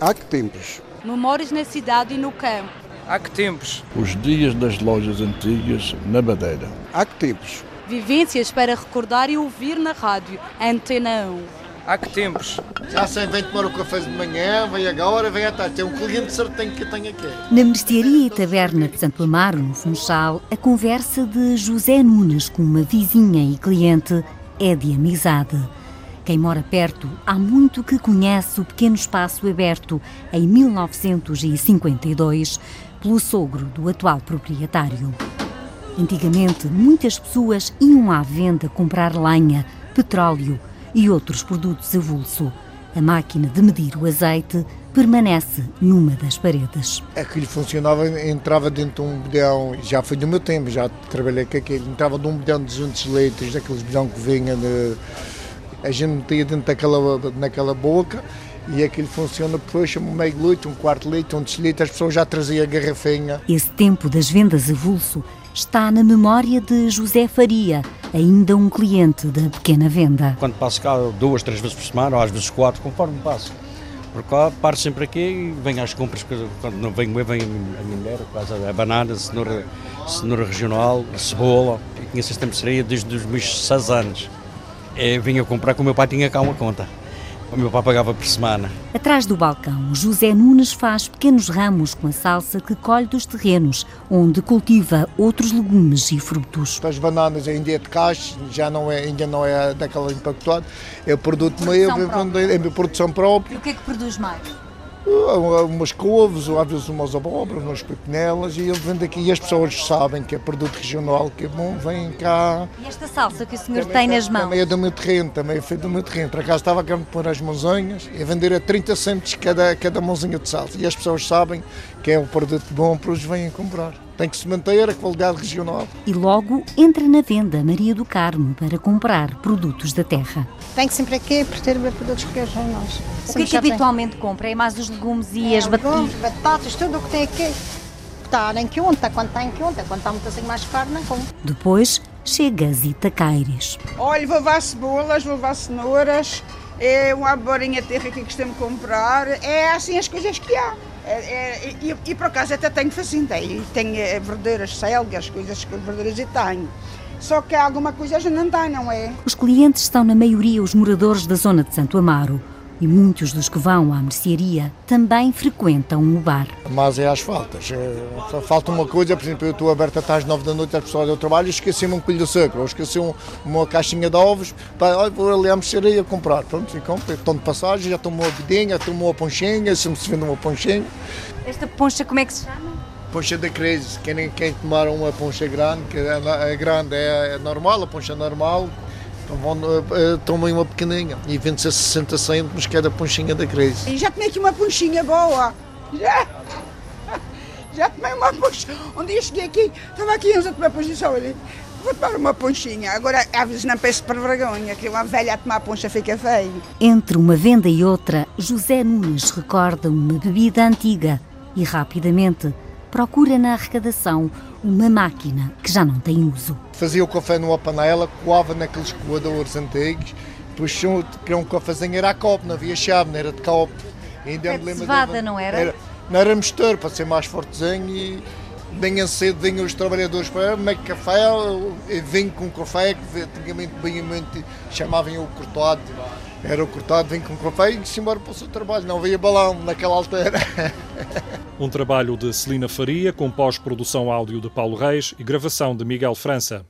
Há que tempos? Memórias na cidade e no campo. Há que tempos? Os dias das lojas antigas na Madeira. Há que tempos? Vivências para recordar e ouvir na rádio. Antena 1. Há que tempos? Já sei, vem tomar o café de manhã, vem agora, vem à tarde. Tem um cliente certinho que eu tenho aqui. Na mercearia e taberna de Santo Amaro, no Funchal, a conversa de José Nunes com uma vizinha e cliente é de amizade. Quem mora perto há muito que conhece o pequeno espaço aberto em 1952 pelo sogro do atual proprietário. Antigamente, muitas pessoas iam à venda comprar lenha, petróleo e outros produtos avulso. A máquina de medir o azeite permanece numa das paredes. Aquilo funcionava, entrava dentro de um bedão, já foi do meu tempo, já trabalhei com aquilo, entrava de um bedão de 200 litros, daqueles bedão que vinha de... A gente metia dentro daquela, naquela boca e aquilo funciona depois, um meio litro, um quarto litro, um decilitro, as pessoas já traziam a garrafinha. Esse tempo das vendas avulso está na memória de José Faria, ainda um cliente da pequena venda. Quando passo cá duas, três vezes por semana, ou às vezes quatro, conforme passo. Por cá, paro sempre aqui e venho às compras, quando não venho eu, venho a minha mulher, a banana, a cenoura, a cenoura regional, a cebola. Eu conheço esta mercearia desde os meus seis anos. Eu vinha comprar que o meu pai tinha cá uma conta. O meu pai pagava por semana. Atrás do balcão, José Nunes faz pequenos ramos com a salsa que colhe dos terrenos, onde cultiva outros legumes e frutos. As bananas ainda é de caixa, já não é, ainda não é daquela impactuada. É produto meu, é minha produção própria. E o que é que produz mais? Umas couves, ou às vezes umas abóboras, umas pepinelas, e ele vende aqui. E as pessoas sabem que é produto regional, que é bom, vêm cá. E esta salsa que o senhor também, tem nas mãos? Também é do meu terreno, também é feito do meu terreno. Por acaso estava a pôr as mãozinhas e a vender a 30 cêntimos cada, cada mãozinha de salsa. E as pessoas sabem que é um produto bom para os vêm comprar. Tem que se manter a qualidade regional. E logo entra na venda Maria do Carmo para comprar produtos da terra. Venho sempre aqui por ter produtos regionais. O que é que habitualmente compra? É mais os legumes e é, as batatas? batatas, tudo o que tem aqui. Está em quinta, quando está em quinta, quando está muito assim mais caro, não compro. Depois chega as Itacaires. Olha, vou levar cebolas, vou levar cenouras, é uma borinha de terra aqui que costumo comprar. É assim as coisas que há. É, é, e, e, por acaso até tenho facintei, tenho é, verdeiras, selgas, coisas que verdeiras e tenho. Só que alguma coisa já não tem, não é? Os clientes são na maioria os moradores da zona de Santo Amaro e muitos dos que vão à mercearia também frequentam o bar. Mas é as faltas. É, falta uma coisa, por exemplo, eu estou aberto até às nove da noite, as pessoas do trabalho e esqueci-me um colho de açúcar, ou esqueci um, uma caixinha de ovos, pá, vou ali à mercearia comprar. Pronto, e compro, estou de passagem, já tomou a vidinha, tomou a ponchinha, se me se vende uma ponchinha. Esta poncha como é que se chama? Poncha da crise, quem, quem tomar uma poncha grande, que é, é grande, é, é normal, a poncha normal, tomem uma pequeninha e vende-se a 60 cêntimos cada ponchinha da crise. E já tomei aqui uma ponchinha boa. Já, já tomei uma poncha. Um dia cheguei aqui, estava aqui uns a tomar poncha olha. Vou tomar uma ponchinha. Agora, às vezes não penso para vergonha, que uma velha a tomar poncha fica feio. Entre uma venda e outra, José Nunes recorda uma bebida antiga e rapidamente procura na arrecadação uma máquina que já não tem uso. Fazia o café numa panela, coava naqueles coadores antigos, depois queria um cafezinho, era a copo, não havia chave, não era de copo. Ainda é de cevada, não era? era? Não era mistura, para ser mais fortezinho e bem cedo vinham os trabalhadores para meio café, vinho com café, que antigamente bem muito chamavam o cortado. Era o cortado, vinho com café e se embora para o seu trabalho, não havia balão naquela altura. Um trabalho de Celina Faria, com pós-produção áudio de Paulo Reis e gravação de Miguel França.